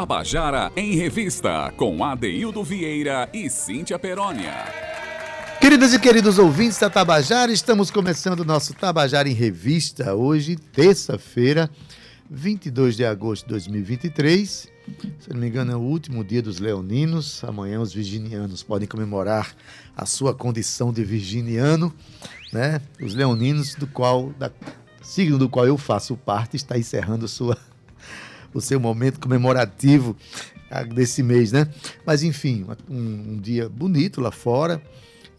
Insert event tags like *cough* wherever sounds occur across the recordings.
Tabajara em Revista, com Adeildo Vieira e Cíntia Perónia. Queridas e queridos ouvintes da Tabajara, estamos começando o nosso Tabajara em Revista, hoje, terça-feira, 22 de agosto de 2023. Se não me engano, é o último dia dos leoninos. Amanhã os virginianos podem comemorar a sua condição de virginiano, né? Os leoninos, do qual, da signo do qual eu faço parte, está encerrando sua o seu momento comemorativo ah, desse mês, né? Mas enfim, um, um dia bonito lá fora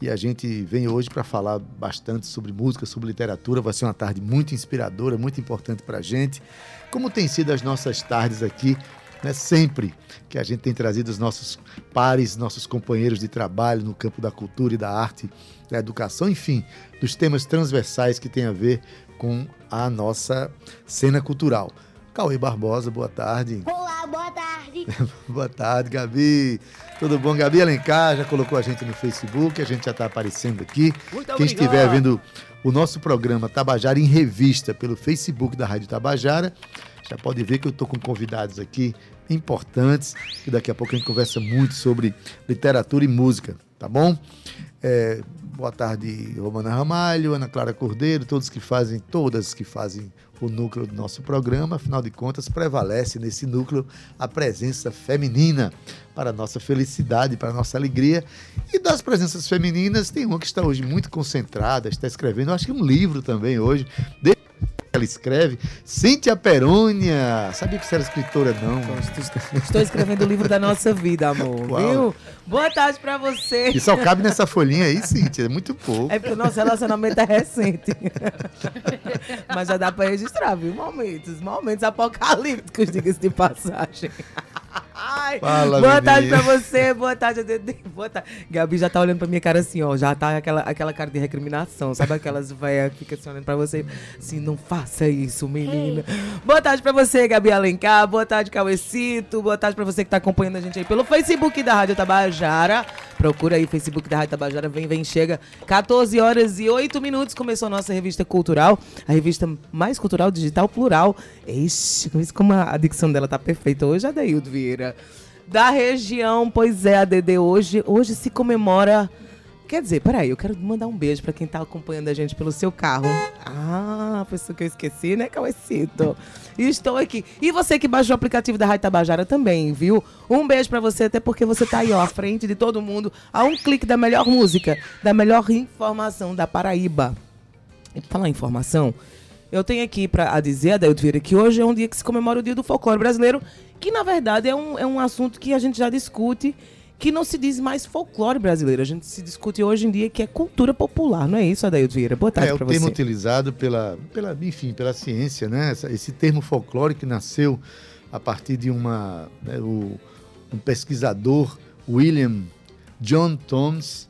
e a gente vem hoje para falar bastante sobre música, sobre literatura. Vai ser uma tarde muito inspiradora, muito importante para a gente. Como tem sido as nossas tardes aqui, né? sempre que a gente tem trazido os nossos pares, nossos companheiros de trabalho no campo da cultura e da arte, da educação, enfim, dos temas transversais que tem a ver com a nossa cena cultural. Cauê Barbosa, boa tarde. Olá, boa tarde. *laughs* boa tarde, Gabi. Tudo bom? Gabi Alencar já colocou a gente no Facebook, a gente já está aparecendo aqui. Muito Quem obrigado. estiver vendo o nosso programa Tabajara em Revista pelo Facebook da Rádio Tabajara, já pode ver que eu estou com convidados aqui importantes, que daqui a pouco a gente conversa muito sobre literatura e música, tá bom? É, boa tarde, Romana Ramalho, Ana Clara Cordeiro, todos que fazem, todas que fazem o núcleo do nosso programa. Afinal de contas, prevalece nesse núcleo a presença feminina para a nossa felicidade, para a nossa alegria. E das presenças femininas, tem uma que está hoje muito concentrada, está escrevendo, acho que um livro também hoje. De ela escreve. Cíntia Perônia. Sabia que você era escritora, não? Estou escrevendo o livro da nossa vida, amor. Uau. Viu? Boa tarde pra você. E só cabe nessa folhinha aí, Cíntia. É muito pouco. É porque o nosso relacionamento é recente. Mas já dá pra registrar, viu? Momentos, momentos apocalípticos, diga-se de passagem. Ai, Fala, boa menina. tarde pra você, boa tarde, Dede. Boa tarde. Gabi já tá olhando pra minha cara assim, ó. Já tá aquela, aquela cara de recriminação. Sabe aquelas velhas que ficam assim olhando pra você? Assim, não faça isso, menina. Boa tarde pra você, Gabi Alencar. Boa tarde, Cauecito. Boa tarde pra você que tá acompanhando a gente aí pelo Facebook da Rádio Tabajara. Procura aí, Facebook da Rádio Tabajara. Vem, vem, chega. 14 horas e 8 minutos começou a nossa revista cultural. A revista mais cultural digital plural. Ixi, como a dicção dela tá perfeita hoje, Adeildo Vieira da região. Pois é, ADD, hoje, hoje se comemora. Quer dizer, peraí, eu quero mandar um beijo para quem tá acompanhando a gente pelo seu carro. Ah, pessoa que eu esqueci, né, Cauecito? Estou aqui. E você que baixou o aplicativo da Rádio Tabajara também, viu? Um beijo para você, até porque você tá aí, ó, à frente de todo mundo, a um clique da melhor música, da melhor informação da Paraíba. Falar informação, eu tenho aqui para dizer, Adelto Vieira, que hoje é um dia que se comemora o Dia do Folclore Brasileiro, que na verdade é um, é um assunto que a gente já discute, que não se diz mais folclore brasileiro. A gente se discute hoje em dia que é cultura popular, não é isso, Adelto Vieira? Boa tarde para você. É o termo utilizado pela, pela, enfim, pela ciência, né? Esse termo folclore que nasceu a partir de uma, né, o, um pesquisador, William John Thoms,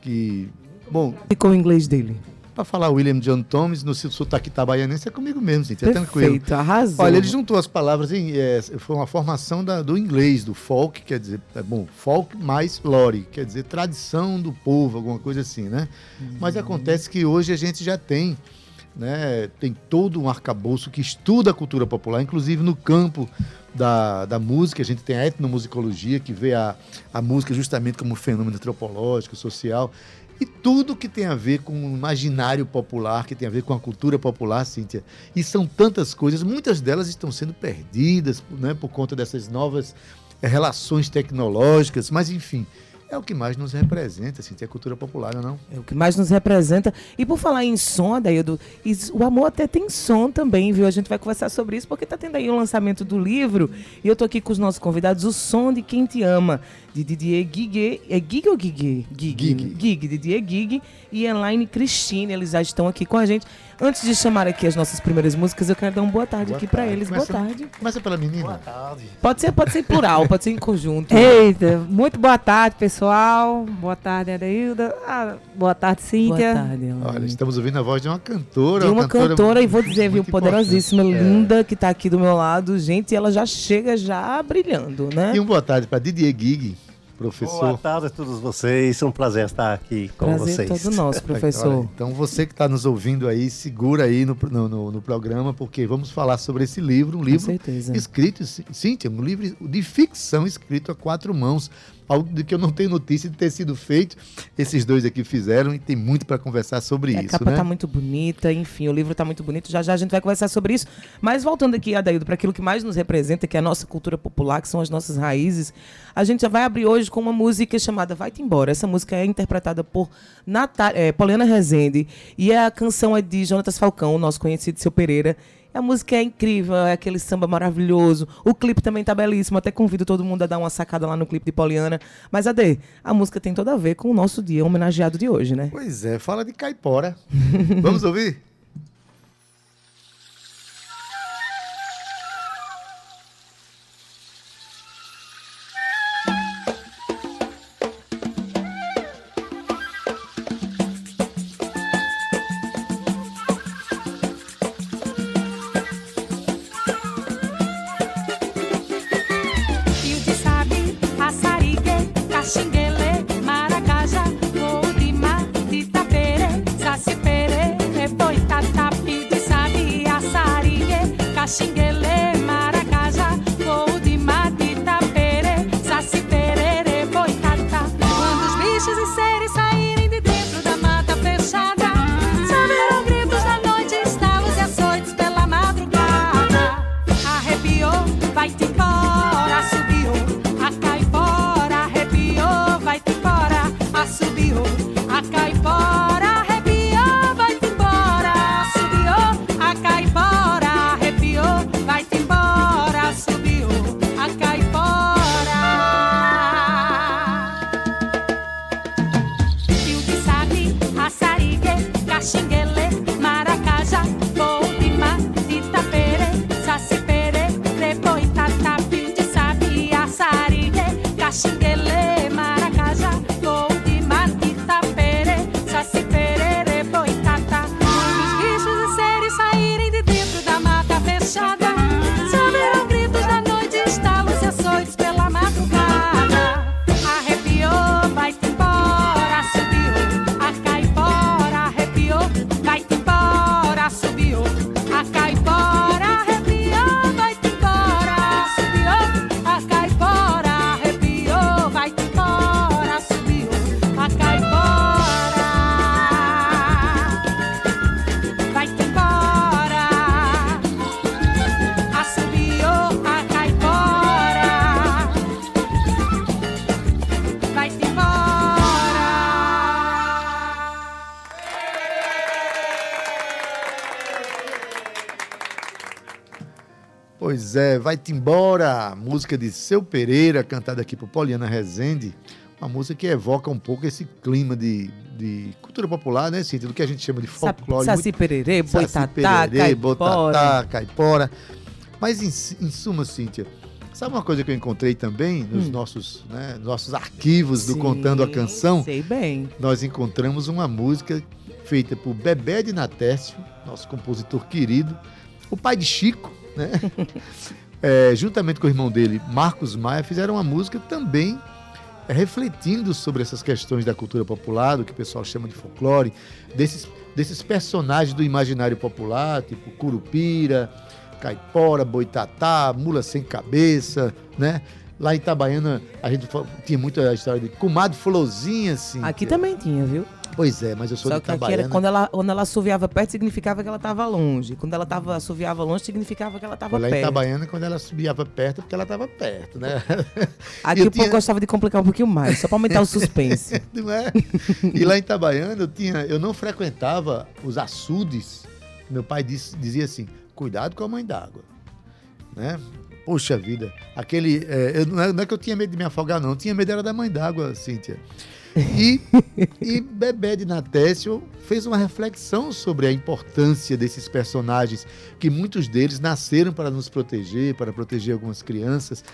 que, bom... E com o inglês dele? Para falar William John Thomas no sotaque itabaianense é comigo mesmo, gente. É tranquilo. Perfeito, arrasou. Olha, ele juntou as palavras em. É, foi uma formação da, do inglês, do folk, quer dizer, é bom, folk mais lore, quer dizer, tradição do povo, alguma coisa assim, né? Uhum. Mas acontece que hoje a gente já tem. Né, tem todo um arcabouço que estuda a cultura popular, inclusive no campo da, da música, a gente tem a etnomusicologia, que vê a, a música justamente como um fenômeno antropológico, social e tudo que tem a ver com o imaginário popular, que tem a ver com a cultura popular, Cíntia. E são tantas coisas, muitas delas estão sendo perdidas né, por conta dessas novas eh, relações tecnológicas, mas enfim é o que mais nos representa, assim, tem a cultura popular, não, é não? É o que mais nos representa. E por falar em som, Adaildo, o amor até tem som também, viu? A gente vai conversar sobre isso, porque tá tendo aí o lançamento do livro, e eu tô aqui com os nossos convidados, O Som de Quem Te Ama, de Didier Gig. É Gig ou? Gig. Gig. Gig, Didier Gig e Elaine Christine, eles já estão aqui com a gente. Antes de chamar aqui as nossas primeiras músicas, eu quero dar uma boa tarde boa aqui para eles. Começa, boa tarde. Começa pela menina. Boa tarde. Pode ser, pode ser em plural, pode ser em conjunto. Eita, muito boa tarde, pessoal. Boa tarde, Adeilda. Ah, boa tarde, Cíntia. Boa tarde, Olha, estamos ouvindo a voz de uma cantora. De uma, uma cantora, cantora, e vou dizer, viu, poderosíssima, importante. linda, é. que está aqui do meu lado. Gente, ela já chega já brilhando, né? E um boa tarde para Didier Gig professor. Boa tarde a todos vocês. É um prazer estar aqui com prazer vocês. todo nosso, *laughs* professor. Olha, então você que está nos ouvindo aí, segura aí no, no, no, no, programa, porque vamos falar sobre esse livro, um livro escrito, Cíntia, um livro de ficção escrito a quatro mãos algo de que eu não tenho notícia de ter sido feito. Esses dois aqui fizeram e tem muito para conversar sobre é, isso. A capa né? tá muito bonita, enfim, o livro está muito bonito. Já já a gente vai conversar sobre isso. Mas voltando aqui, Adaildo, para aquilo que mais nos representa, que é a nossa cultura popular, que são as nossas raízes, a gente já vai abrir hoje com uma música chamada Vai-te Embora. Essa música é interpretada por Natal é, Poliana Rezende e a canção é de Jonatas Falcão, nosso conhecido Seu Pereira. A música é incrível, é aquele samba maravilhoso. O clipe também tá belíssimo. Até convido todo mundo a dar uma sacada lá no clipe de Poliana. Mas, Ade, a música tem toda a ver com o nosso dia homenageado de hoje, né? Pois é, fala de caipora. *laughs* Vamos ouvir? Vai-te embora, música de Seu Pereira, cantada aqui por Poliana Rezende, uma música que evoca um pouco esse clima de, de cultura popular, né, Cíntia? Do que a gente chama de folclore. Saci pererê, boitatá, caipora. boitatá, caipora. Mas, em, em suma, Cíntia, sabe uma coisa que eu encontrei também nos hum. nossos, né, nossos arquivos do Sim, Contando a Canção? Sei bem. Nós encontramos uma música feita por Bebé de Natécio, nosso compositor querido, o pai de Chico, né? *laughs* é, juntamente com o irmão dele, Marcos Maia, fizeram uma música também é, refletindo sobre essas questões da cultura popular, do que o pessoal chama de folclore, desses, desses personagens do imaginário popular, tipo Curupira, Caipora, Boitatá, Mula Sem Cabeça, né? Lá em Itabaiana, a gente tinha muita história de comadre Florzinha, assim. Aqui também tinha, viu? Pois é, mas eu sou Só de que era quando ela, quando ela assoviava perto, significava que ela estava longe. Quando ela tava, assoviava longe, significava que ela estava perto. Lá em Itabaiana, quando ela assoviava perto, porque ela estava perto, né? *laughs* Aqui o tinha... povo gostava de complicar um pouquinho mais, só para aumentar o *laughs* suspense. Não é? E lá em Itabaiana, eu, tinha, eu não frequentava os açudes. Meu pai dizia assim, cuidado com a mãe d'água. Né? Poxa vida, aquele. É, eu, não, é, não é que eu tinha medo de me afogar, não. Eu tinha medo era da mãe d'água, Cíntia. E, e Bebé de Natécio fez uma reflexão sobre a importância desses personagens, que muitos deles nasceram para nos proteger, para proteger algumas crianças.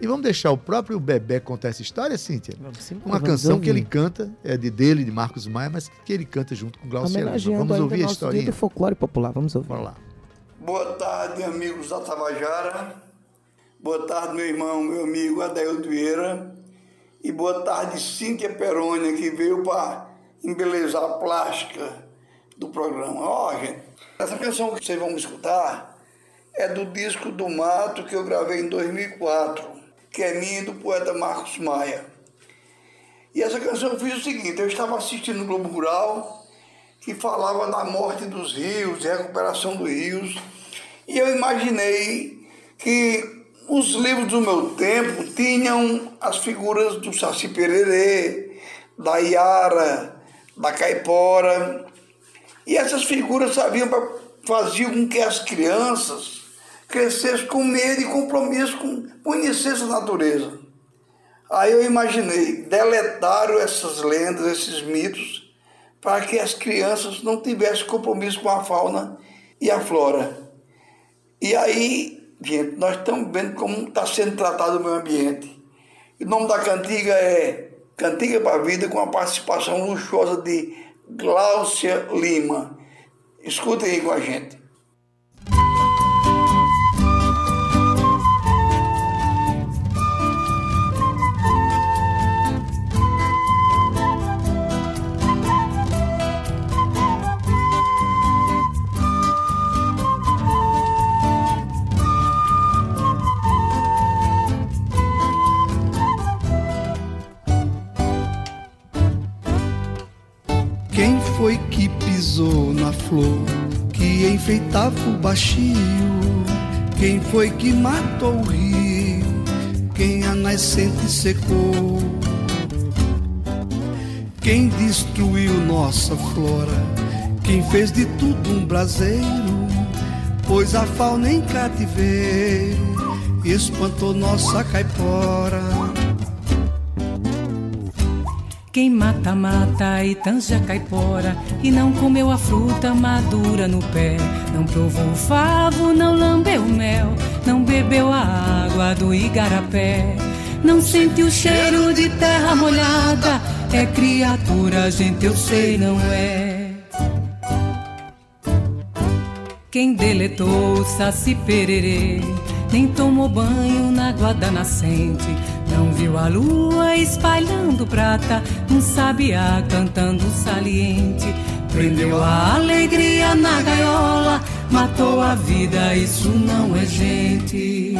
E vamos deixar o próprio Bebé contar essa história, Cíntia? Sim, uma canção ouvir. que ele canta, é de dele, de Marcos Maia, mas que ele canta junto com Glaucio Vamos ouvir a história. do folclore popular, vamos ouvir. Vamos lá. Boa tarde, amigos da Tabajara. Boa tarde, meu irmão, meu amigo Adaildo Vieira E boa tarde, Cíntia Perônia, que veio para embelezar a plástica do programa. Ó, oh, gente, essa canção que vocês vão escutar é do disco do Mato que eu gravei em 2004, que é minha e do poeta Marcos Maia. E essa canção eu fiz o seguinte, eu estava assistindo o Globo Rural, que falava da morte dos rios, recuperação dos rios, e eu imaginei que os livros do meu tempo tinham as figuras do Saci Pererê, da Iara, da Caipora. E essas figuras sabiam faziam com que as crianças crescessem com medo e compromisso com conhecer essa natureza. Aí eu imaginei, deletaram essas lendas, esses mitos, para que as crianças não tivessem compromisso com a fauna e a flora. E aí Gente, nós estamos vendo como está sendo tratado o meio ambiente. o nome da cantiga é Cantiga para a Vida, com a participação luxuosa de Gláucia Lima. Escutem aí com a gente. Que enfeitava o baixio? Quem foi que matou o rio? Quem a nascente secou? Quem destruiu nossa flora? Quem fez de tudo um braseiro? Pois a fauna em cativeiro espantou nossa caipora. Quem mata, mata e tanja caipora E não comeu a fruta madura no pé. Não provou o favo, não lambeu o mel Não bebeu a água do igarapé. Não sentiu o cheiro de terra molhada É criatura, gente, eu sei, não é. Quem deletou o saci pererê Nem tomou banho na água da nascente não viu a lua espalhando prata, um sabiá cantando saliente. Prendeu a alegria na gaiola, matou a vida, isso não é gente.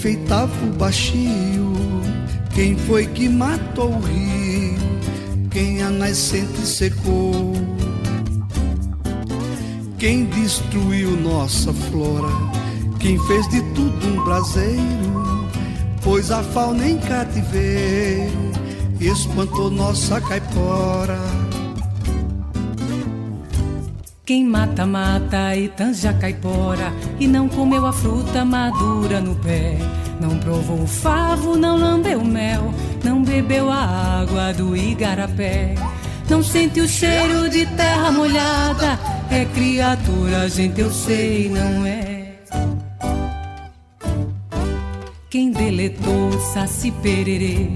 Enfeitava o baixio? Quem foi que matou o rio? Quem a nascente secou? Quem destruiu nossa flora? Quem fez de tudo um braseiro? Pois a fauna em cativeiro espantou nossa caipora. Quem mata, mata e tanja caipora E não comeu a fruta madura no pé. Não provou o favo, não lambeu mel Não bebeu a água do igarapé. Não sente o cheiro de terra molhada É criatura, gente, eu sei, não é. Quem deletou o saci pererê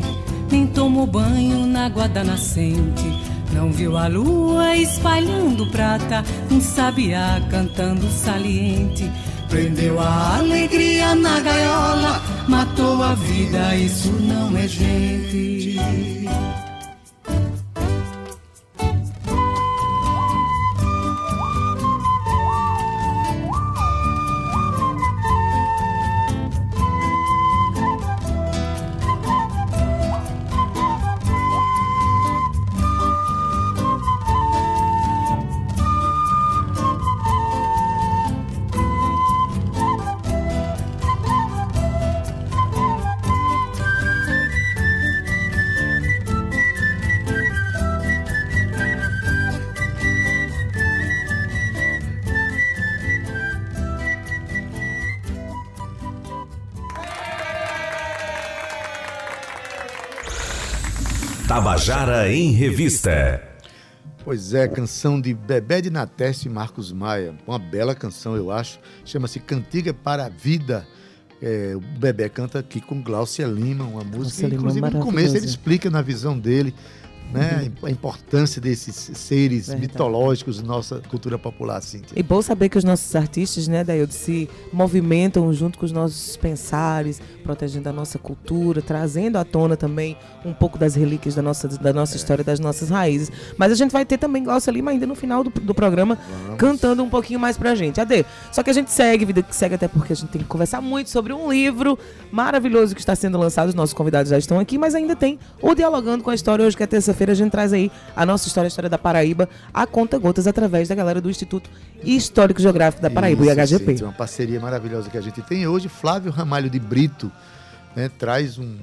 Nem tomou banho na água da nascente não viu a lua espalhando prata, um sabiá cantando saliente. Prendeu a alegria na gaiola, matou a vida, isso não é gente. Tabajara em Revista. Pois é, canção de Bebé de Natés e Marcos Maia. Uma bela canção, eu acho. Chama-se Cantiga para a Vida. É, o Bebé canta aqui com Glaucia Lima, uma música. Lima, inclusive, no começo ele explica na visão dele né? Uhum. A importância desses seres Verdade. mitológicos na nossa cultura popular, Cíntia. E bom saber que os nossos artistas, né, Daildo, se movimentam junto com os nossos pensares, protegendo a nossa cultura, trazendo à tona também um pouco das relíquias da nossa, da nossa é. história, das nossas raízes. Mas a gente vai ter também Glaucia Lima ainda no final do, do programa, Vamos. cantando um pouquinho mais pra gente. Ade, só que a gente segue, vida que segue até porque a gente tem que conversar muito sobre um livro maravilhoso que está sendo lançado, os nossos convidados já estão aqui, mas ainda tem o Dialogando com a História hoje, que é terça-feira feira a gente traz aí a nossa história, a história da Paraíba, a conta gotas através da galera do Instituto Histórico Geográfico da Paraíba, Isso, o IHGP. Sim, uma parceria maravilhosa que a gente tem hoje. Flávio Ramalho de Brito né, traz um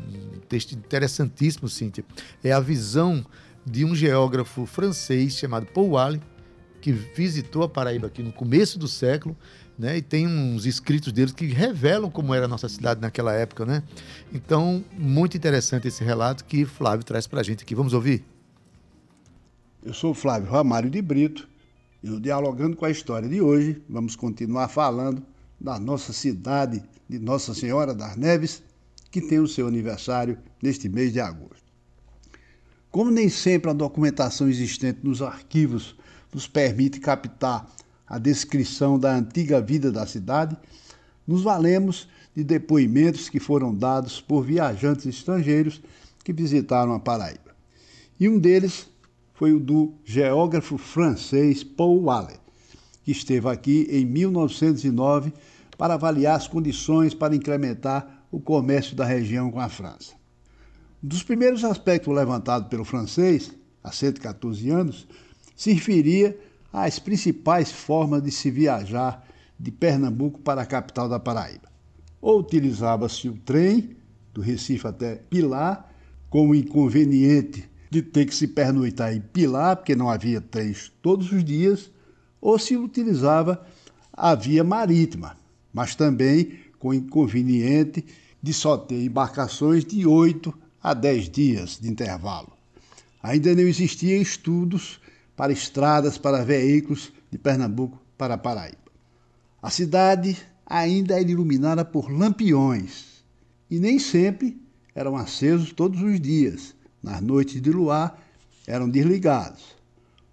texto interessantíssimo, Cíntia. É a visão de um geógrafo francês chamado Paul Allen, que visitou a Paraíba aqui no começo do século né? E tem uns escritos deles que revelam como era a nossa cidade naquela época, né? Então, muito interessante esse relato que Flávio traz para a gente aqui. Vamos ouvir? Eu sou Flávio Ramário de Brito e no Dialogando com a História de hoje vamos continuar falando da nossa cidade de Nossa Senhora das Neves, que tem o seu aniversário neste mês de agosto. Como nem sempre a documentação existente nos arquivos nos permite captar a descrição da antiga vida da cidade, nos valemos de depoimentos que foram dados por viajantes estrangeiros que visitaram a Paraíba. E um deles foi o do geógrafo francês Paul Waller, que esteve aqui em 1909 para avaliar as condições para incrementar o comércio da região com a França. Dos primeiros aspectos levantados pelo francês, há 114 anos, se referia as principais formas de se viajar de Pernambuco para a capital da Paraíba. Ou utilizava-se o trem do Recife até Pilar, com o inconveniente de ter que se pernoitar em Pilar, porque não havia trens todos os dias, ou se utilizava a via marítima, mas também com o inconveniente de só ter embarcações de 8 a 10 dias de intervalo. Ainda não existiam estudos para estradas para veículos de Pernambuco para Paraíba. A cidade ainda era iluminada por lampiões e nem sempre eram acesos todos os dias. Nas noites de luar eram desligados.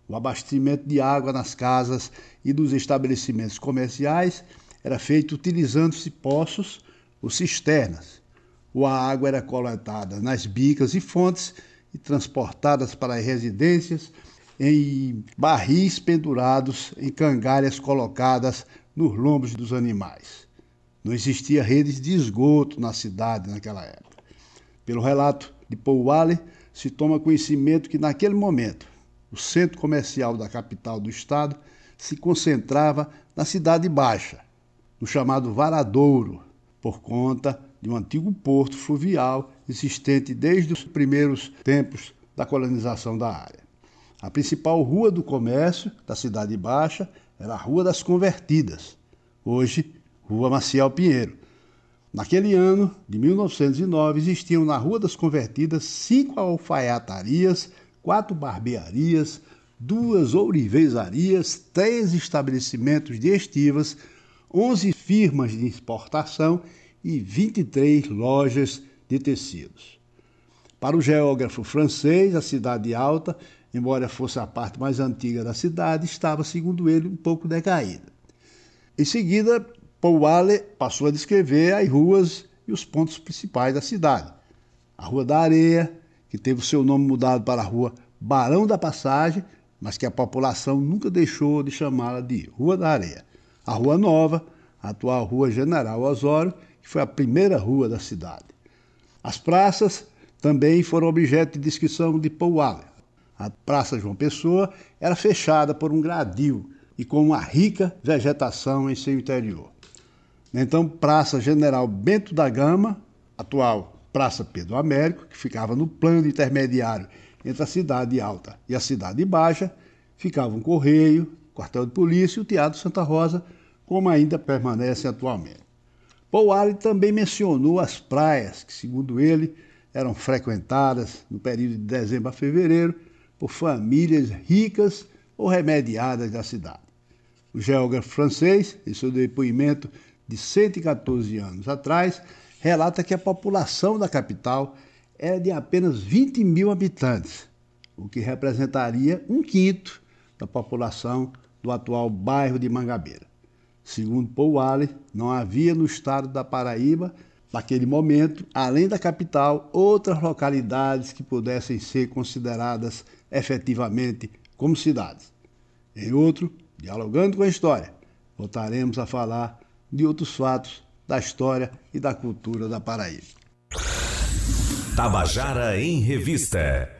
O abastecimento de água nas casas e dos estabelecimentos comerciais era feito utilizando-se poços ou cisternas. Ou a água era coletada nas bicas e fontes e transportadas para as residências em barris pendurados em cangalhas colocadas nos lombos dos animais. Não existia redes de esgoto na cidade naquela época. Pelo relato de Paul Waller, se toma conhecimento que naquele momento o centro comercial da capital do estado se concentrava na Cidade Baixa, no chamado Varadouro, por conta de um antigo porto fluvial existente desde os primeiros tempos da colonização da área. A principal rua do comércio da Cidade Baixa era a Rua das Convertidas, hoje Rua Maciel Pinheiro. Naquele ano, de 1909, existiam na Rua das Convertidas cinco alfaiatarias, quatro barbearias, duas ourivezarias, três estabelecimentos de estivas, onze firmas de exportação e 23 lojas de tecidos. Para o geógrafo francês, a Cidade Alta embora fosse a parte mais antiga da cidade, estava, segundo ele, um pouco decaída. Em seguida, Paul Wale passou a descrever as ruas e os pontos principais da cidade. A Rua da Areia, que teve o seu nome mudado para a Rua Barão da Passagem, mas que a população nunca deixou de chamá-la de Rua da Areia. A Rua Nova, a atual Rua General Osório, que foi a primeira rua da cidade. As praças também foram objeto de descrição de Paul Wale. A Praça João Pessoa era fechada por um gradil e com uma rica vegetação em seu interior. Então, Praça General Bento da Gama, atual Praça Pedro Américo, que ficava no plano intermediário entre a cidade alta e a cidade baixa, ficava um correio, quartel de polícia e o Teatro Santa Rosa, como ainda permanece atualmente. Paul Ali também mencionou as praias, que, segundo ele, eram frequentadas no período de dezembro a fevereiro por famílias ricas ou remediadas da cidade. O geógrafo francês, em seu depoimento de 114 anos atrás, relata que a população da capital era de apenas 20 mil habitantes, o que representaria um quinto da população do atual bairro de Mangabeira. Segundo Paul Wally, não havia no estado da Paraíba, naquele momento, além da capital, outras localidades que pudessem ser consideradas efetivamente como cidades. Em outro, dialogando com a história, voltaremos a falar de outros fatos da história e da cultura da Paraíba. Tabajara em Revista.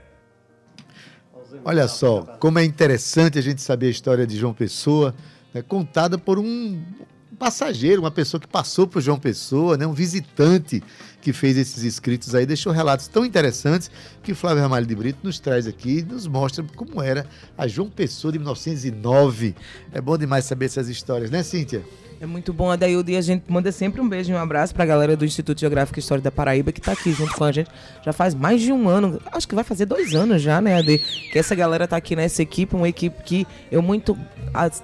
Olha só, como é interessante a gente saber a história de João Pessoa, né, contada por um passageiro, uma pessoa que passou por João Pessoa, né, um visitante que fez esses escritos aí, deixou relatos tão interessantes que Flávio Ramalho de Brito nos traz aqui e nos mostra como era a João Pessoa de 1909. É bom demais saber essas histórias, né, Cíntia? É muito bom, Adaildo, e a gente manda sempre um beijo e um abraço para a galera do Instituto Geográfico e História da Paraíba, que está aqui junto com a gente já faz mais de um ano, acho que vai fazer dois anos já, né, Ade? Que essa galera está aqui nessa equipe, uma equipe que eu muito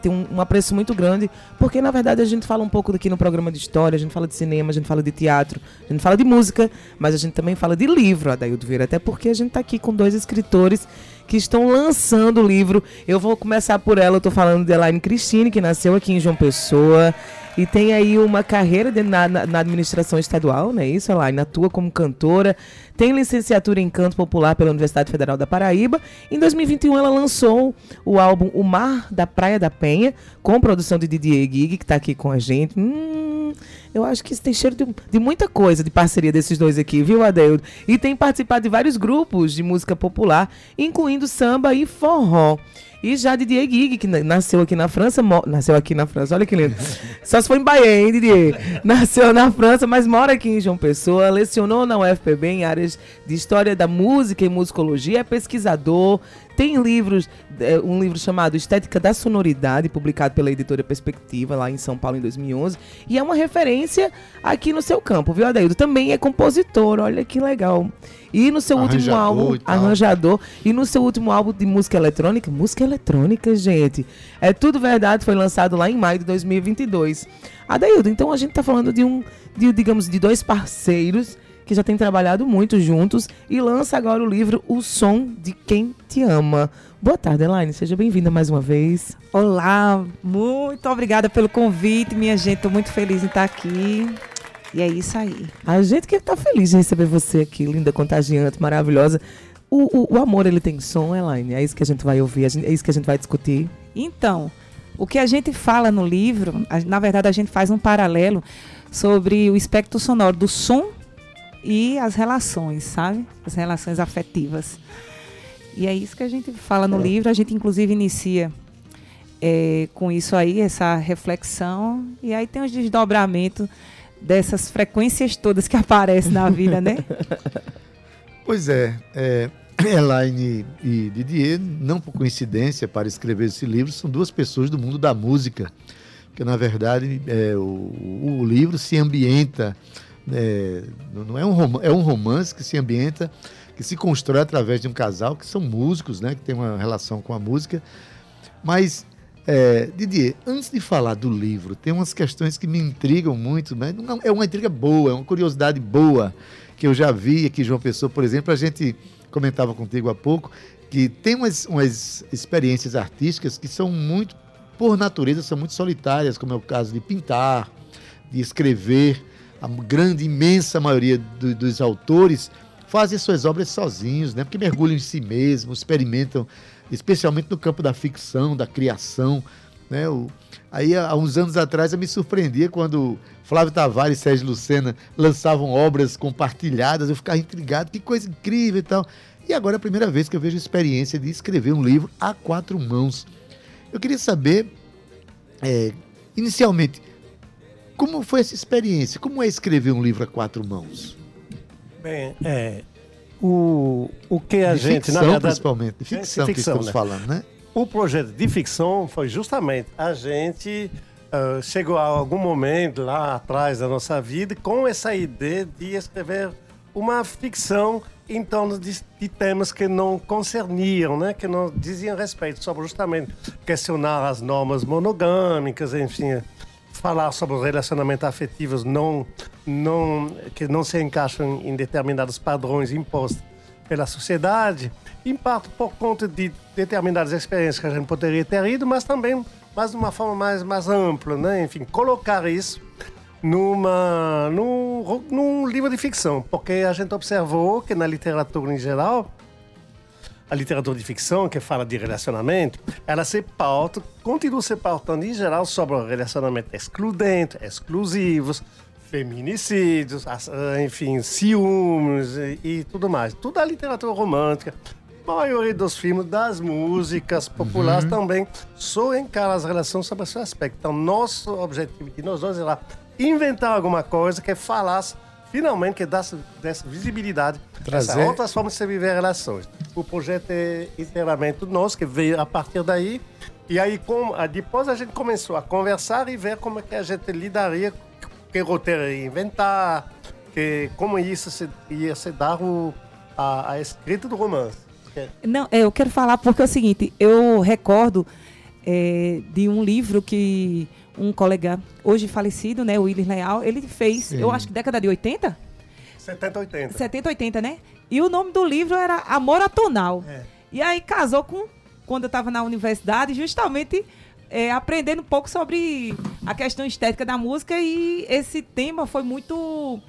tenho um apreço muito grande, porque na verdade a gente fala um pouco daqui no programa de história, a gente fala de cinema, a gente fala de teatro, a gente fala de música, mas a gente também fala de livro, Adaildo Vieira, até porque a gente está aqui com dois escritores que estão lançando o livro. Eu vou começar por ela, eu tô falando de Elaine Cristine, que nasceu aqui em João Pessoa e tem aí uma carreira de, na, na, administração estadual, né? Isso, Elaine, atua como cantora, tem licenciatura em canto popular pela Universidade Federal da Paraíba. Em 2021 ela lançou o álbum O Mar da Praia da Penha, com produção de Didier Gig, que está aqui com a gente. Hum, eu acho que isso tem cheiro de, de, muita coisa de parceria desses dois aqui, viu, Adeildo? E tem participado de vários grupos de música popular, incluindo samba e forró. E já Didier Gig, que nasceu aqui na França, nasceu aqui na França, olha que lindo. Só se foi em Bahia, hein, Didier? *laughs* Nasceu na França, mas mora aqui em João Pessoa, lecionou na UFPB em áreas de História da Música e Musicologia, é pesquisador, tem livros, é, um livro chamado Estética da Sonoridade, publicado pela editora Perspectiva, lá em São Paulo, em 2011. E é uma referência aqui no seu campo, viu, Adaildo? Também é compositor, olha que legal. E no seu último álbum, arranjador, e no seu último álbum de música eletrônica, música eletrônica, gente. É tudo verdade, foi lançado lá em maio de 2022. Adaildo, então a gente tá falando de um, de, digamos, de dois parceiros que já tem trabalhado muito juntos e lança agora o livro O Som de Quem Te Ama. Boa tarde, Elaine. Seja bem-vinda mais uma vez. Olá, muito obrigada pelo convite, minha gente. Estou muito feliz em estar aqui. E é isso aí. A gente que está feliz de receber você aqui, linda, contagiante, maravilhosa. O, o, o, amor, ele tem som, Elaine? É isso que a gente vai ouvir, é isso que a gente vai discutir? Então, o que a gente fala no livro, na verdade, a gente faz um paralelo sobre o espectro sonoro do som e as relações, sabe? As relações afetivas. E é isso que a gente fala no livro. A gente, inclusive, inicia é, com isso aí, essa reflexão. E aí tem os desdobramentos dessas frequências todas que *laughs* aparecem na vida, né? Pois é, é, *clears throat* Elaine e Didier, não por coincidência, para escrever esse livro, são duas pessoas do mundo da música. Porque, na verdade, é, o, o livro se ambienta é, não é um, é um romance que se ambienta, que se constrói através de um casal que são músicos, né, que tem uma relação com a música. Mas, é, Didier, antes de falar do livro, tem umas questões que me intrigam muito, mas não, é uma intriga boa, é uma curiosidade boa, que eu já vi aqui, João Pessoa, por exemplo, a gente comentava contigo há pouco, que tem umas, umas experiências artísticas que são muito, por natureza, são muito solitárias, como é o caso de pintar, de escrever, a grande, imensa maioria do, dos autores fazem suas obras sozinhos, né? porque mergulham em si mesmos, experimentam, especialmente no campo da ficção, da criação. Né? O, aí, há uns anos atrás, eu me surpreendia quando Flávio Tavares e Sérgio Lucena lançavam obras compartilhadas, eu ficava intrigado, que coisa incrível e tal. E agora é a primeira vez que eu vejo a experiência de escrever um livro a quatro mãos. Eu queria saber, é, inicialmente, como foi essa experiência? Como é escrever um livro a quatro mãos? Bem, é. O, o que a de gente. Ficção, na verdade, principalmente. De ficção, de ficção que estamos né? falando, né? O projeto de ficção foi justamente a gente. Uh, chegou a algum momento lá atrás da nossa vida com essa ideia de escrever uma ficção em torno de, de, temas que não concerniam, né? que não diziam respeito sobre justamente questionar as normas monogâmicas, enfim, falar sobre relacionamentos afetivos não, não, que não se encaixam em determinados padrões impostos pela sociedade, em parte por conta de determinadas experiências que a gente poderia ter ido, mas também mas de uma forma mais, mais ampla, né? Enfim, colocar isso numa, num, num livro de ficção, porque a gente observou que na literatura em geral, a literatura de ficção que fala de relacionamento, ela se pauta, continua se pautando em geral sobre o relacionamento excludente, exclusivos, feminicídios, enfim, ciúmes e, e tudo mais. Tudo a literatura romântica, a maioria dos filmes, das músicas populares uhum. também, só encara as relações sobre esse aspecto. Então, nosso objetivo de nós dois é lá inventar alguma coisa que falasse finalmente que desse, desse visibilidade Trazer... a outras formas de se viver relações. O projeto é inteiramente nosso, que veio a partir daí. E aí, com, depois a gente começou a conversar e ver como é que a gente lidaria, que roteiro ia inventar, que, como isso se, ia se dar o, a, a escrita do romance. Não, é, eu quero falar porque é o seguinte, eu recordo é, de um livro que um colega hoje falecido, né, o Willis Leal, ele fez, Sim. eu acho que década de 80? 70, 80. 70, 80, né? E o nome do livro era Amor Atonal. É. E aí casou com, quando eu estava na universidade, justamente é, aprendendo um pouco sobre a questão estética da música e esse tema foi muito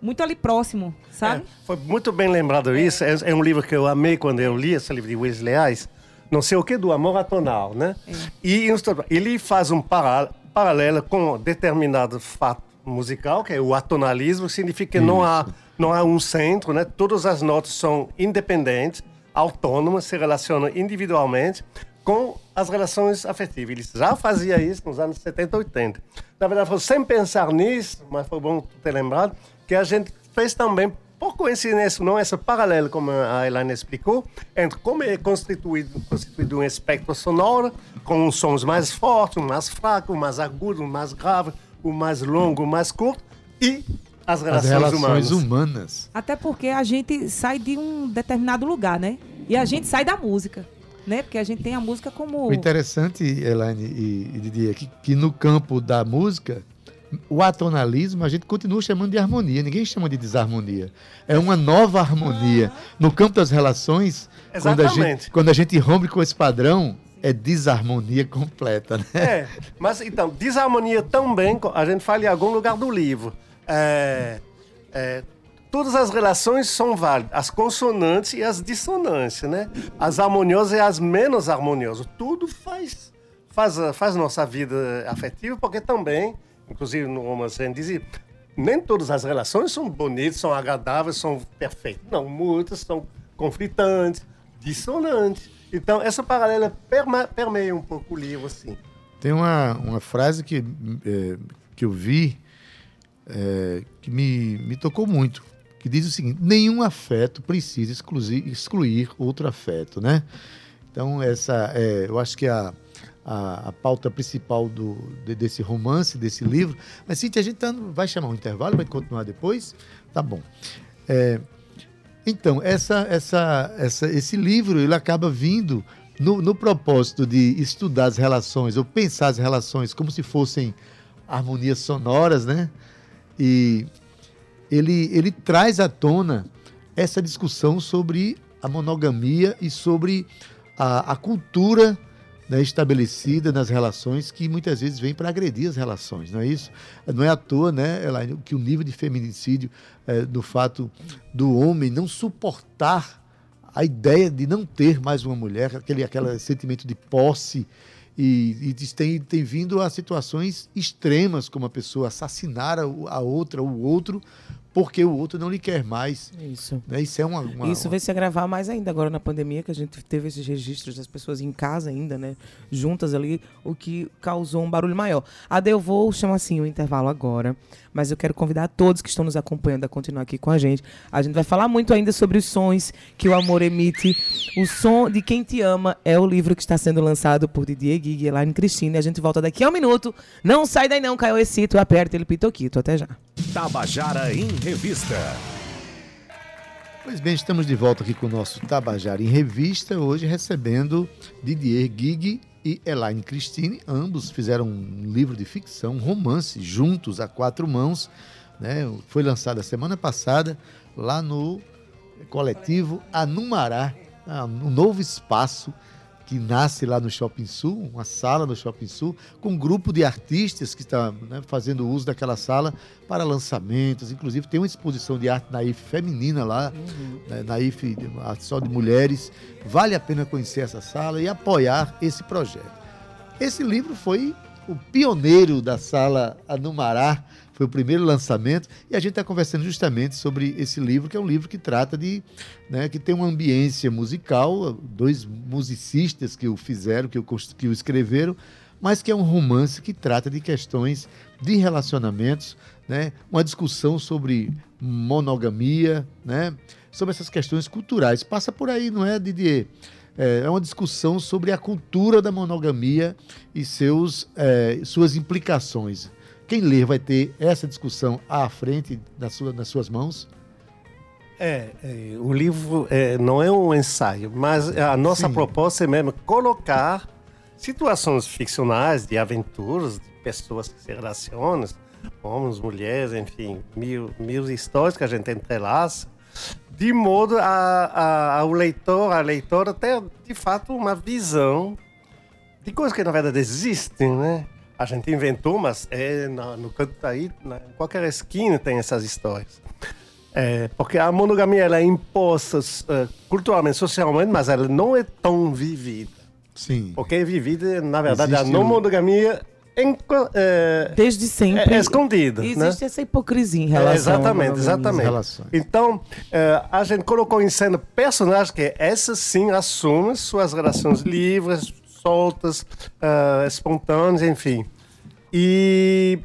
muito ali próximo, sabe? É, foi muito bem lembrado isso. É, é, um livro que eu amei quando eu li esse livro de Willis Leais, não sei o que, do amor atonal, né? É. E ele faz um paralelo com determinado fato musical, que é o atonalismo, significa que não há, não há um centro, né? todas as notas são independentes, autônomas, se relacionam individualmente com as relações afetivas. Ele já fazia isso nos anos 70 e 80. Na verdade, foi sem pensar nisso, mas foi bom ter lembrado, que a gente fez também por coincidência, não esse paralelo, como a Elaine explicou, entre como é constituído, constituído um espectro sonoro, com os sons mais fortes, um mais fraco, um mais agudo, um mais grave, o mais longo, o mais curto, e as relações, as relações humanas. humanas. Até porque a gente sai de um determinado lugar, né? E a gente sai da música. Né? Porque a gente tem a música como. O interessante, Elaine e, e Didi, é que, que no campo da música o atonalismo a gente continua chamando de harmonia, ninguém chama de desarmonia. É uma nova harmonia. No campo das relações, quando a, gente, quando a gente rompe com esse padrão, é desarmonia completa, né? É, mas então, desarmonia também, a gente fala em algum lugar do livro. É, é, todas as relações são válidas, as consonantes e as dissonâncias, né? As harmoniosas e as menos harmoniosas. Tudo faz, faz, faz nossa vida afetiva, porque também inclusive no romance dizia, nem todas as relações são bonitas, são agradáveis, são perfeitas. Não, muitas são conflitantes, dissonantes. Então, essa paralela permeia um pouco o livro, assim. Tem uma, uma frase que, é, que eu vi é, que me, me tocou muito, que diz o seguinte: nenhum afeto precisa excluir, excluir outro afeto, né? Então, essa, é, eu acho que a, a, a pauta principal do, de, desse romance, desse livro. Mas, Cintia, a gente tá, vai chamar um intervalo, vai continuar depois? Tá bom. É, então, essa, essa, essa, esse livro ele acaba vindo no, no, propósito de estudar as relações, ou pensar as relações como se fossem harmonias sonoras, né? E ele, ele traz à tona essa discussão sobre a monogamia e sobre a, a cultura né, estabelecida nas relações que muitas vezes vem para agredir as relações, não é isso? Não é à toa, né, Elaine, que o nível de feminicídio é, do fato do homem não suportar a ideia de não ter mais uma mulher, aquele, aquele sentimento de posse, e, e tem, tem vindo a situações extremas, como a pessoa assassinar a, a outra, o outro, porque o outro não lhe quer mais. Isso. Né? Isso é uma, uma Isso vai se agravar mais ainda agora na pandemia, que a gente teve esses registros das pessoas em casa ainda, né? Juntas ali, o que causou um barulho maior. Ade, eu vou chamar assim o intervalo agora, mas eu quero convidar todos que estão nos acompanhando a continuar aqui com a gente. A gente vai falar muito ainda sobre os sons que o amor emite. O som de quem te ama é o livro que está sendo lançado por Didier Gig e Elaine Cristina. A gente volta daqui a um minuto. Não sai daí não, Caio Excito, aperta ele pitoquito. Até já. Tabajara em Revista. Pois bem, estamos de volta aqui com o nosso Tabajara em Revista, hoje recebendo Didier Gig e Elaine Christine. Ambos fizeram um livro de ficção, um romance, juntos a quatro mãos. Né? Foi lançado a semana passada lá no coletivo Anumará, um novo espaço que nasce lá no Shopping Sul, uma sala no Shopping Sul, com um grupo de artistas que está né, fazendo uso daquela sala para lançamentos. Inclusive, tem uma exposição de arte naif feminina lá, uhum. né, naif só de mulheres. Vale a pena conhecer essa sala e apoiar esse projeto. Esse livro foi o pioneiro da sala Anumará, foi o primeiro lançamento, e a gente está conversando justamente sobre esse livro, que é um livro que trata de. Né, que tem uma ambiência musical, dois musicistas que o fizeram, que o, que o escreveram, mas que é um romance que trata de questões de relacionamentos, né, uma discussão sobre monogamia, né, sobre essas questões culturais. Passa por aí, não é, Didier? É, é uma discussão sobre a cultura da monogamia e seus, é, suas implicações. Quem ler vai ter essa discussão à frente das, sua, nas suas mãos? É, é o livro é, não é um ensaio, mas a nossa Sim. proposta é mesmo colocar situações ficcionais de aventuras, de pessoas que se relacionam, homens, mulheres, enfim, mil, mil histórias que a gente entrelaça, de modo a, a, ao leitor, a leitora ter de fato uma visão de coisas que na verdade existem, né? A gente inventou, mas é no, no canto aí, na, em qualquer esquina tem essas histórias. É, porque a monogamia ela é imposta uh, culturalmente, socialmente, mas ela não é tão vivida. Sim. Porque é vivida, na verdade, Existe a não monogamia em, é, desde sempre é, é escondida. Existe né? essa hipocrisia em relação é, exatamente, exatamente. Então é, a gente colocou em cena personagens que essas sim assumem suas relações livres, soltas, uh, espontâneas, enfim. E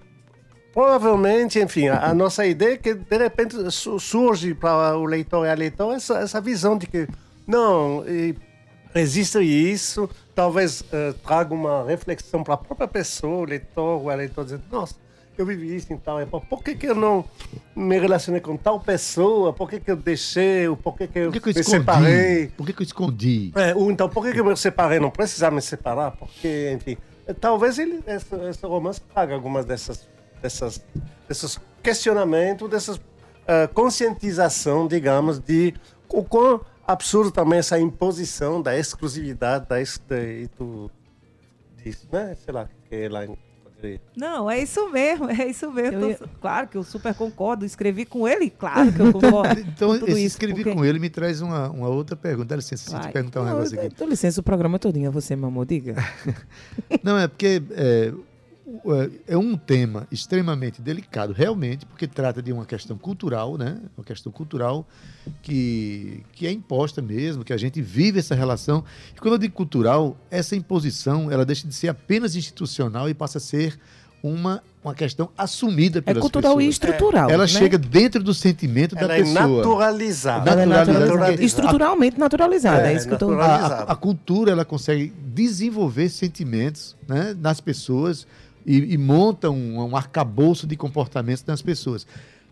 provavelmente, enfim, a, a, nossa ideia é que de repente surge para o leitor e a leitora essa, essa visão de que não existe isso, talvez uh, traga uma reflexão para a própria pessoa, o leitor ou a leitora, dizendo, nossa, eu vivi isso em tal época, por que, que eu não me relacionei com tal pessoa, por que, que eu deixei, por que, que eu, por que que eu me escondi? separei. Por que, que eu escondi? É, ou então, por que, que eu me separei, não precisava me separar, porque, enfim, talvez ele, esse, esse romance traga algumas dessas, dessas, desses questionamentos, dessas uh, conscientização, digamos, de o quão absurdo também essa imposição da exclusividade da, da, do, disso, né? Sei lá, que é lá em não, é isso mesmo, é isso mesmo. Eu, claro que eu super concordo, escrevi com ele, claro que eu *laughs* concordo. então, esse isso, escrevi porque... com ele me traz uma, uma outra pergunta. Dá licença, se te perguntar um não, negócio aqui. Dá licença, o programa é todinho, você, meu amor, diga. *laughs* não, é porque é, é, é um tema extremamente delicado, realmente, porque trata de uma questão cultural, né? Uma questão cultural que, que é imposta mesmo, que a gente vive essa relação. E quando eu digo cultural, essa imposição ela deixa de ser apenas institucional e passa a ser uma, uma questão assumida pelas É cultural pessoas. e estrutural. Ela né? chega dentro do sentimento ela da é pessoa. Naturalizada. Ela é naturalizada. Estruturalmente naturalizada. É, é isso que eu tô... a, a, a cultura ela consegue desenvolver sentimentos né, nas pessoas e, e monta um, um arcabouço de comportamentos nas pessoas.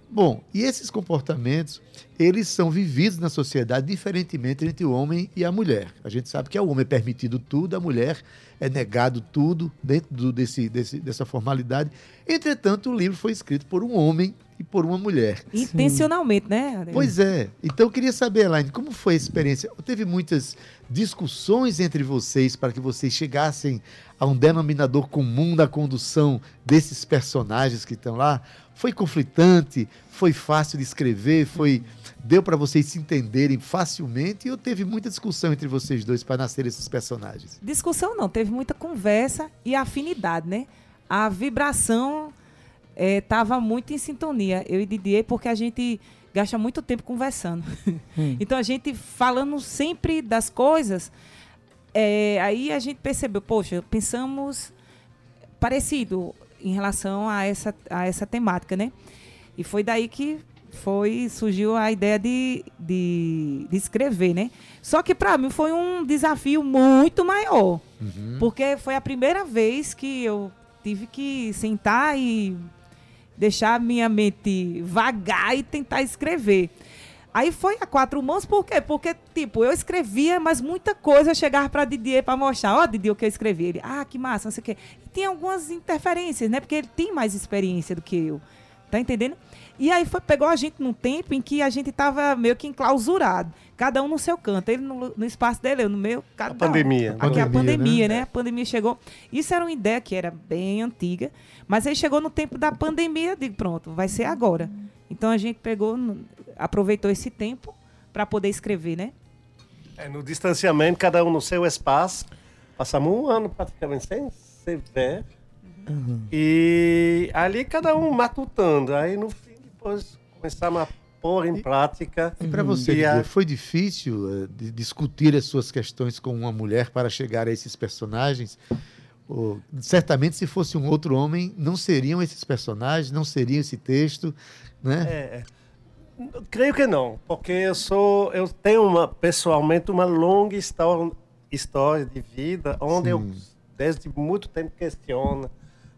Bom, e esses comportamentos, eles são vividos na sociedade diferentemente entre o homem e a mulher. A gente sabe que ao homem é permitido tudo, a mulher é negado tudo dentro do, desse, desse, dessa formalidade. Entretanto, o livro foi escrito por um homem e por uma mulher. Intencionalmente, né? Pois é. Então eu queria saber, Elaine, como foi a experiência? Teve muitas discussões entre vocês para que vocês chegassem a um denominador comum da condução desses personagens que estão lá? Foi conflitante? Foi fácil de escrever? Foi deu para vocês se entenderem facilmente ou teve muita discussão entre vocês dois para nascer esses personagens? Discussão não, teve muita conversa e afinidade, né? A vibração estava é, muito em sintonia, eu e Didier, porque a gente gasta muito tempo conversando. *laughs* Hum. então a gente falando sempre das coisas, é, aí a gente percebeu, poxa, pensamos parecido em relação a essa, a essa temática, né? E foi daí que foi surgiu a ideia de, de, de escrever, né? Só que para mim foi um desafio muito maior, uhum. porque foi a primeira vez que eu tive que sentar e deixar minha mente vagar e tentar escrever. Aí foi a quatro mãos, por quê? Porque, tipo, eu escrevia, mas muita coisa chegava para Didier para mostrar. Ó, oh, Didier, o que eu escrevi. Ele, ah, que massa, não sei o quê. E tem algumas interferências, né? Porque ele tem mais experiência do que eu. Tá entendendo? E aí foi, pegou a gente num tempo em que a gente tava meio que enclausurado. Cada um no seu canto. Ele no, no espaço dele, eu no meu. Cada a pandemia. Um. Aqui a pandemia, né? né? A pandemia chegou. Isso era uma ideia que era bem antiga. Mas aí chegou no tempo da pandemia, digo, pronto, vai ser agora. Então a gente pegou, aproveitou esse tempo para poder escrever, né? É, no distanciamento, cada um no seu espaço. Passamos um ano praticamente sem se ver. Uhum. E ali cada um matutando. Aí no fim, depois começamos a pôr em prática. E para você, a... foi difícil uh, discutir as suas questões com uma mulher para chegar a esses personagens? Certamente, se fosse um outro homem, não seriam esses personagens, não seriam esse texto, né? É, é. creio que não, porque eu sou, eu tenho uma, pessoalmente uma longa história, história de vida, onde Sim. eu desde muito tempo questiono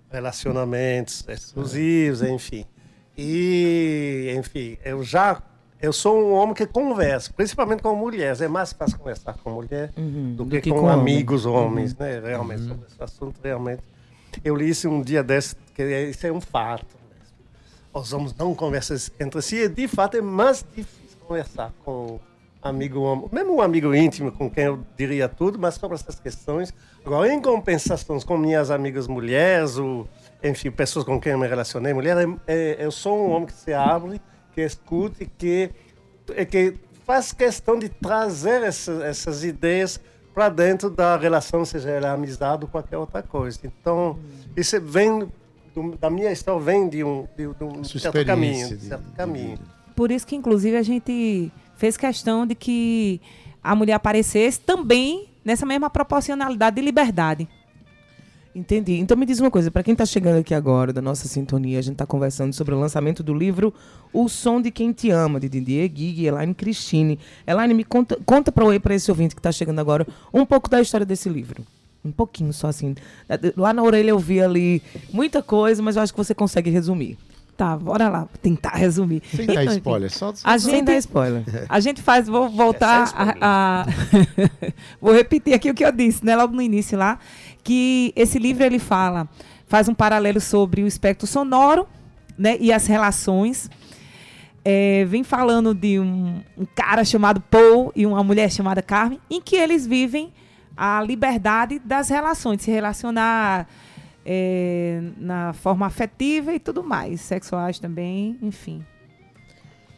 relacionamentos exclusivos, enfim. E, enfim, eu já eu sou um homem que conversa, principalmente com mulheres. É mais fácil conversar com mulher uhum, do, que do, que, com, com amigos homens, uhum. né? Realmente, uhum. sobre esse assunto, realmente. Eu li isso um dia desse, que isso é um fato. Os homens não conversam entre si, e de fato é mais difícil conversar com amigo mesmo um amigo íntimo com quem eu diria tudo, mas sobre essas questões. Agora, em compensação com minhas amigas mulheres, ou, enfim, pessoas com quem eu me relacionei, mulher, é, é, eu sou um homem que se abre que escute, que, que faz questão de trazer essa, essas ideias para dentro da relação, seja ela amizade ou qualquer outra coisa. Então, isso vem do, da minha história, vem de um, de, de um certo caminho, de, certo caminho. Por isso que, inclusive, a gente fez questão de que a mulher aparecesse também nessa mesma proporcionalidade de liberdade. Entendi. Então me diz uma coisa, para quem está chegando aqui agora da nossa sintonia, a gente está conversando sobre o lançamento do livro O Som de Quem Te Ama, de Didier Gig e Elaine Cristine. Elaine, me conta, conta para esse ouvinte que está chegando agora um pouco da história desse livro. Um pouquinho só assim. Lá na orelha eu vi ali muita coisa, mas eu acho que você consegue resumir. Tá, bora lá, tentar resumir. Sem então, dar spoiler, só a gente, Sem dar spoiler. A gente faz, vou voltar é a, a *laughs* vou repetir aqui o que eu disse, né, logo no início lá, que esse livro ele fala, faz um paralelo sobre o espectro sonoro, né, e as relações. É, vem falando de um, um cara chamado Paul e uma mulher chamada Carmen, em que eles vivem a liberdade das relações, de se relacionar é, na forma afetiva e tudo mais, sexuais também, enfim.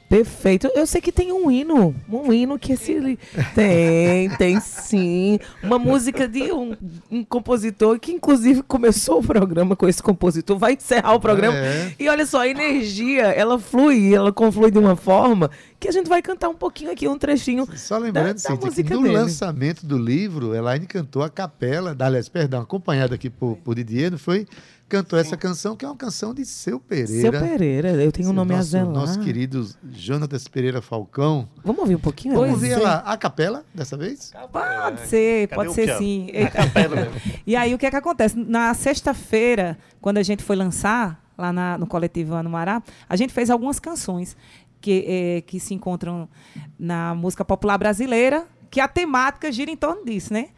Perfeito. Eu sei que tem um hino, um hino que esse tem, tem sim, uma música de um, um, compositor que inclusive começou o programa com esse compositor, vai encerrar o programa. É. E olha só, a energia, ela flui, ela conflui de uma forma que a gente vai cantar um pouquinho aqui, um trechinho. Só lembrando, da, da que no dele. lançamento do livro, Elaine cantou a capela, aliás, perdão, acompanhada aqui por, por Didier, não foi? Cantou Sim. essa canção, que é uma canção de Seu Pereira. Seu Pereira, eu tenho o um nome nosso, a Nosso querido Jonatas Pereira Falcão. Vamos ouvir um pouquinho? Vamos ouvir ela, a capela, dessa vez? Pode ser, Cadê pode ser sim. *laughs* e aí, o que é que acontece? Na sexta-feira, quando a gente foi lançar, lá na, no coletivo Anumará, a gente fez algumas canções que, é, que se encontram na música popular brasileira, que a temática gira em torno disso, né?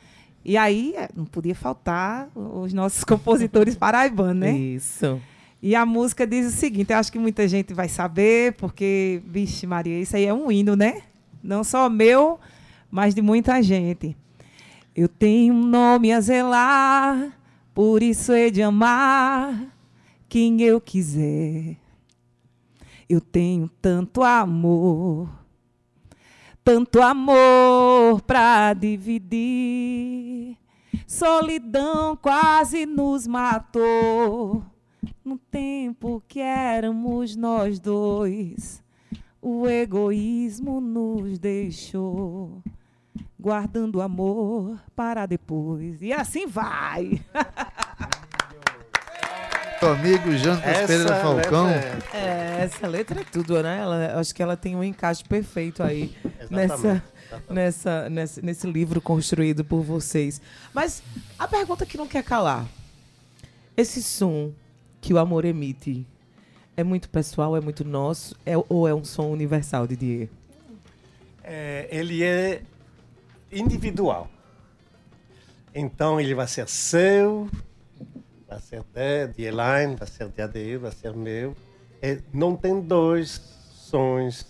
E aí é, não podia faltar os nossos *laughs* compositores paraibanos, né? Isso. E a música diz o seguinte, eu acho que muita gente vai saber, porque, vixe Maria, isso aí é um hino, né? Não só meu, mas de muita gente. Eu tenho um nome a zelar, por isso hei de amar quem eu quiser. Eu tenho tanto amor tanto amor para dividir. Solidão quase nos matou. No tempo que éramos nós dois, o egoísmo nos deixou, guardando amor para depois. E assim vai. *laughs* amigo Jantas Pereira Falcão. É... é, essa letra é tudo, né? Ela, acho que ela tem um encaixe perfeito aí nessa, nessa, nessa, nesse livro construído por vocês. Mas a pergunta que não quer calar: esse som que o amor emite é muito pessoal, é muito nosso, é, ou é um som universal, Didier? É, ele é individual. Então ele vai ser seu, vai ser de, de Elaine, vai ser de Adeir, vai ser meu. É, não tem dois sons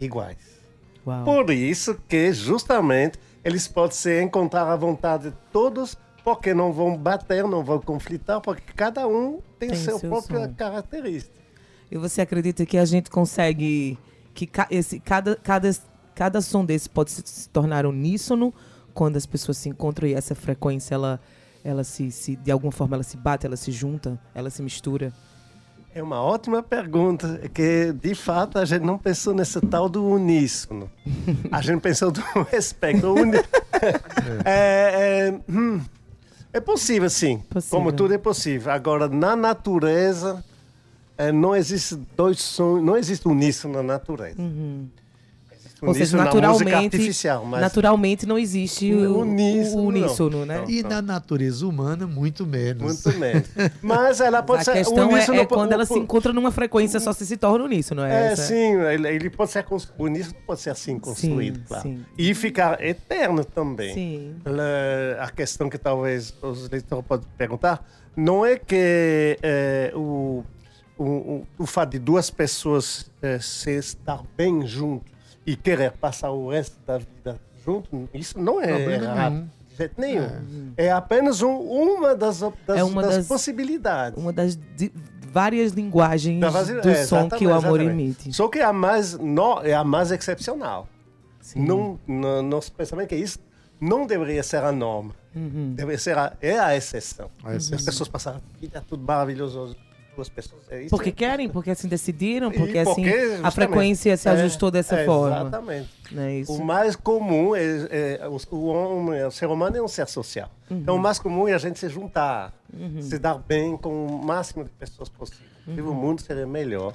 iguais. Uau. Por isso que justamente eles podem se encontrar à vontade de todos, porque não vão bater, não vão conflitar, porque cada um tem, Tem seu, seu próprio som. característica. E você acredita que a gente consegue que ca- esse, cada, cada, cada som desse pode se, se tornar uníssono quando as pessoas se encontram e essa frequência ela, ela se, se de alguma forma ela se bate, ela se junta, ela se mistura? É uma ótima pergunta, que de fato a gente não pensou nesse tal do uníssono. A gente pensou do *laughs* respeito. Uni- *laughs* é, é, hum, é possível, sim. Possível. Como tudo é possível. Agora, na natureza, é, não existe dois sons, não existe uníssono na natureza. Existe Ou seja, naturalmente, artificial, mas naturalmente não existe o Uníssono, o não. uníssono, né? Não. E na natureza humana, muito menos. muito menos. *laughs* Mas ela pode a ser questão é, uníssono é quando ela o- se encontra numa frequência só se se torna uníssono, é, É, essa? sim, ele, ele pode ser o uníssono pode ser assim construído, Sim, claro. sim. E ficar eterno também. Sim. A questão que talvez os leitores podem perguntar não é que eh, o, o, o, o fato de duas pessoas eh, se estar bem junto e querer passar o resto da vida junto, isso não é Problema errado. nenhum. De jeito nenhum. É, apenas um- uma das, das, É uma das das- possibilidades. Uma das di- várias linguagens do é, som que o amor exatamente. emite. Só que é a mais, no, é a mais excepcional. Não, no, nosso pensamento que isso não deveria ser a norma. Uhum. Deveria ser a, é a exceção. A exceção. As pessoas passaram a vida tudo maravilhoso. Duas pessoas. É isso Porque é- querem, porque assim decidiram, E porque assim porque, a justamente, frequência se é, ajustou dessa é, forma. Exatamente. É isso? O mais comum é, é o, homem, o ser humano é um ser social. Uhum. Então o mais comum é a gente se juntar, se dar bem com o máximo de pessoas possível. E o mundo seria melhor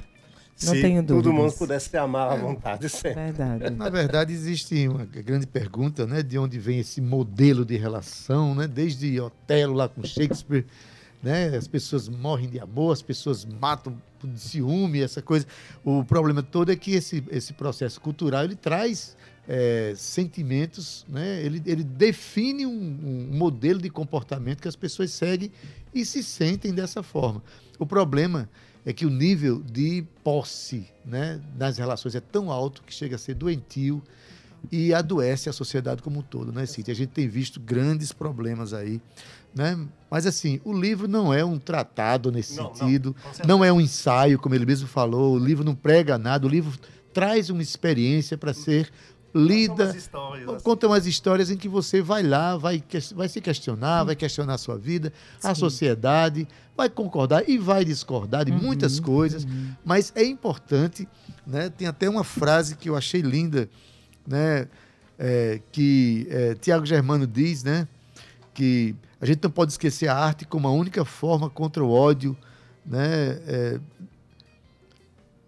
Uhum. Não se tenho todo mundo dúvidas. pudesse se amar à vontade sempre. Verdade. Na verdade, existe uma grande pergunta, né? De onde vem esse modelo de relação, né? Desde Otelo lá com Shakespeare, né? As pessoas morrem de amor, as pessoas matam por ciúme, essa coisa. O problema todo é que esse, esse processo cultural, ele traz é, sentimentos, né? Ele, ele define um, um modelo de comportamento que as pessoas seguem e se sentem dessa forma. O problema é que o nível de posse né, nas relações é tão alto que chega a ser doentio e adoece a sociedade como um todo, né, Cíntia? A gente tem visto grandes problemas aí, né? Mas, assim, o livro não é um tratado nesse Não, não, sentido, certeza. não é um ensaio, como ele mesmo falou, o livro não prega nada, o livro traz uma experiência para ser lida, umas histórias, assim. conta umas histórias em que você vai lá, vai, vai se questionar, vai questionar a sua vida, a sociedade, vai concordar e vai discordar de muitas coisas, mas é importante, né? Tem até uma frase que eu achei linda, né? é, que é, Tiago Germano diz, né? Que a gente não pode esquecer a arte como a única forma contra o ódio, né? é,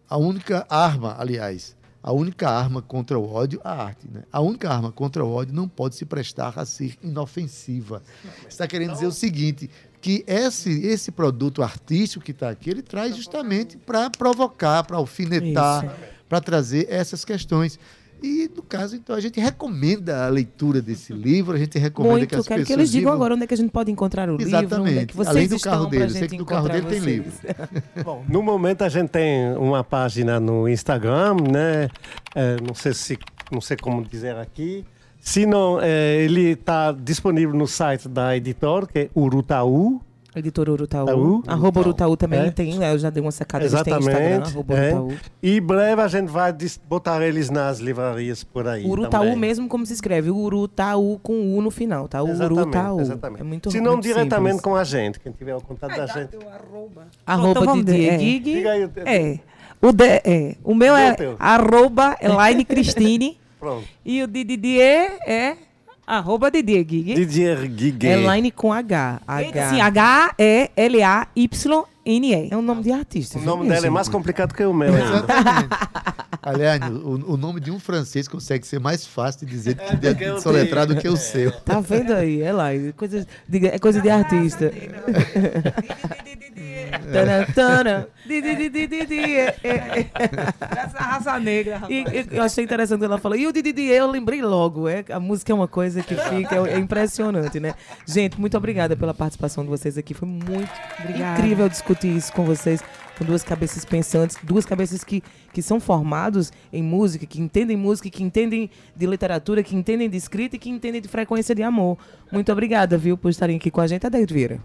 a única arma, aliás, a única arma contra o ódio, a arte, né? A única arma contra o ódio não pode se prestar a ser inofensiva. Está querendo dizer o seguinte, que esse, esse produto artístico que está aqui, ele traz justamente para provocar, para alfinetar, para trazer essas questões. E, no caso, então, a gente recomenda a leitura desse *laughs* livro, a gente recomenda Muito, que as quero pessoas que eles digam vivam- agora onde é que a gente pode encontrar o livro, onde é Exatamente. vocês Além do carro dele, eu sei que no carro dele tem vocês. *laughs* Bom, no momento a gente tem uma página no Instagram, né? É, não sei se não sei como dizer aqui. Se não, é, ele está disponível no site da editora, que é Urutaú. Editor Urutaú. Taú. Arroba Urutaú também É. tem, né? eu já dei uma sacada, eles têm Instagram, Exatamente. arroba é. Urutaú. E breve a gente vai botar eles nas livrarias por aí. Urutaú também. mesmo como se escreve, Urutaú com U no final, tá? Exatamente, Urutaú. exatamente. É muito Se não muito diretamente simples. com a gente, quem tiver o contato da gente. Arroba Então vamos Didier ver, é. Diga aí o teu- É. O, de, é. o meu é teu. arroba Elaine Cristine *laughs* Pronto. e o de Didier é arroba Didier Gig. Didier Guiguet. Elaine com H. H. Sim, H-E-L-A-Y-N-E. É um nome de artista. O nome dela é mais complicado que o meu. Exatamente. Aliás, o, o nome de um francês consegue ser mais fácil de dizer que de o soletrar do que o seu. Tá vendo aí, Elaine? Coisa de, é coisa de artista. Essa raça negra, rapaz. E, eu achei interessante ela falou. E o Didi eu lembrei logo. É, a música é uma coisa que fica é, é impressionante, né? Gente, muito obrigada pela participação de vocês aqui. Foi muito Obrigada. incrível discutir isso com vocês com duas cabeças pensantes, duas cabeças que, que são formados em música, que entendem música, que entendem de literatura, que entendem de escrita e que entendem de frequência de amor. Muito obrigada, viu, por estarem aqui com a gente. Adeildo Vieira.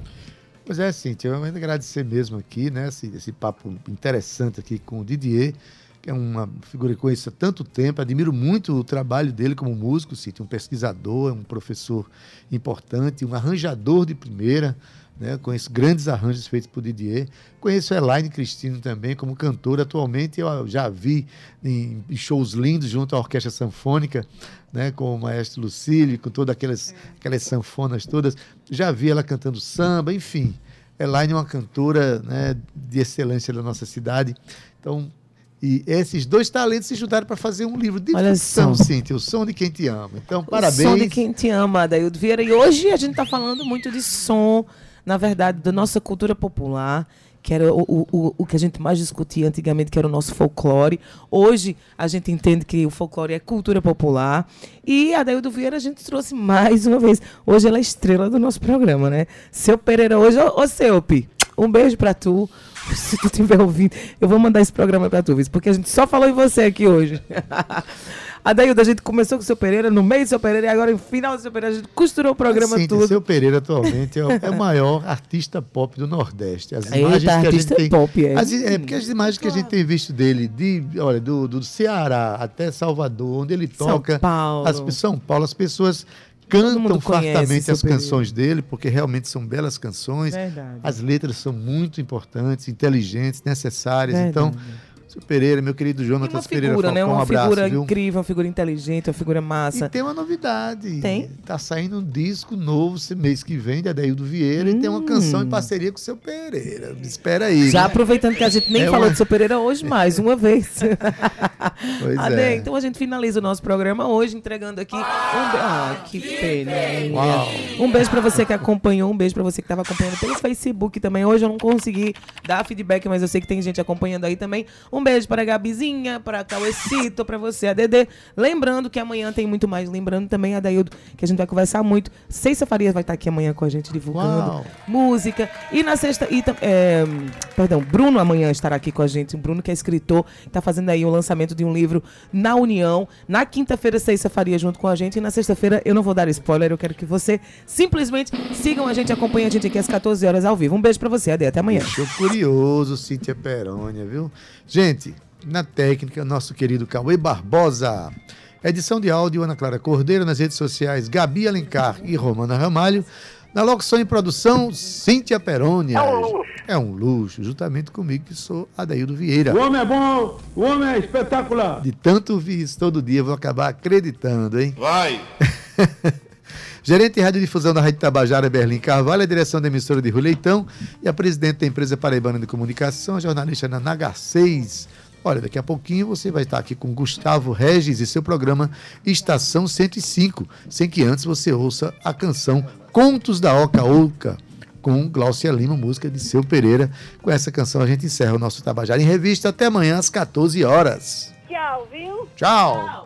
Pois é, Cintia, eu ainda agradecer mesmo aqui, né, esse, esse papo interessante aqui com o Didier, que é uma figura que conheço há tanto tempo, admiro muito o trabalho dele como músico, Cintia, um pesquisador, um professor importante, um arranjador de primeira, né? Conheço grandes arranjos feitos por Didier. Conheço Elaine Cristino também como cantora. Atualmente eu já vi em, shows lindos junto à Orquestra Sanfônica, né? com o maestro Lucílio, com todas aquelas, aquelas sanfonas todas. Já vi ela cantando samba, enfim. Elaine é uma cantora né, de excelência da nossa cidade. Então, e esses dois talentos se juntaram para fazer um livro de ficção, Cíntia, O Som de Quem Te Ama. Então, parabéns. O Som de Quem Te Ama, Adaildo Vieira. E hoje a gente está falando muito de som, na verdade, da nossa cultura popular, que era o, o, o que a gente mais discutia antigamente, que era o nosso folclore. Hoje a gente entende que o folclore é cultura popular. E a Daildo Vieira a gente trouxe mais uma vez. Hoje ela é estrela do nosso programa, né? Seu Pereira hoje, ô, ô Seupi, um beijo para tu. *laughs* Se tu estiver ouvindo, eu vou mandar esse programa para tu, porque a gente só falou em você aqui hoje. *laughs* A gente começou com o seu Pereira, no meio do seu Pereira, e agora no final do seu Pereira, a gente costurou o programa Sim, tudo. O seu Pereira atualmente é o, é o, maior artista pop do Nordeste. As imagens Eita, que a gente tem. Pop, é. As, é porque as imagens que a gente tem visto dele, de, olha, do, do Ceará até Salvador, onde ele toca. São Paulo. As, São Paulo, as pessoas cantam fartamente as canções dele, porque realmente são belas canções. Verdade. As letras são muito importantes, inteligentes, necessárias. Então, Verdade. Então seu Pereira, meu querido Jonatas Pereira Falcão, né? Uma um abraço, figura viu? incrível, uma figura inteligente, uma figura massa. E tem uma novidade. Tem? Tá saindo um disco novo esse mês que vem, de Adeildo Vieira, hum. e tem uma canção em hum. parceria com o seu Pereira. Espera aí. Já né? aproveitando que a gente nem é falou uma... do seu Pereira hoje, mais uma vez. *laughs* *laughs* pois Ade, é. Então a gente finaliza o nosso programa hoje entregando aqui um. Ah, que pena. Um beijo para você que acompanhou, um beijo para você que estava acompanhando pelo Facebook também. Hoje eu não consegui dar feedback, mas eu sei que tem gente acompanhando aí também. Um beijo para a Gabizinha, para a Cauecito, para você, a Dedê. Lembrando que amanhã tem muito mais. Lembrando também a Daildo, que a gente vai conversar muito. Ceissa Farias vai estar aqui amanhã com a gente divulgando Uau. música. E na sexta. E, é, perdão, Bruno amanhã estará aqui com a gente. O Bruno, que é escritor, está fazendo aí o lançamento de um livro na União. Na quinta-feira, Ceissa Faria junto com a gente. E na sexta-feira, eu não vou dar spoiler, eu quero que você simplesmente sigam a gente, acompanhem a gente aqui às 14 horas ao vivo. Um beijo para você, Ade. Até amanhã. Estou curioso, Cíntia Perônia, viu? Gente, na técnica, nosso querido Cauê Barbosa. Edição de áudio, Ana Clara Cordeiro. Nas redes sociais, Gabi Alencar e Romana Ramalho. Na locução e produção, Cíntia Perônia. É um luxo. É um luxo, juntamente comigo, que sou Adaildo Vieira. O homem é bom, o homem é espetacular. De tanto ouvir isso todo dia, vou acabar acreditando, hein? Vai! *laughs* Gerente de Radiodifusão da Rádio Tabajara, Berlim Carvalho, a direção da emissora de Rui Leitão e a presidente da empresa Paraibana de Comunicação, a jornalista Nanaga 6. Olha, daqui a pouquinho você vai estar aqui com Gustavo Regis e seu programa Estação 105, sem que antes você ouça a canção Contos da Oca Oca, com Glaucia Lima, música de Seu Pereira. Com essa canção a gente encerra o nosso Tabajara em Revista. Até amanhã às 14 horas. Tchau, viu? Tchau. Tchau.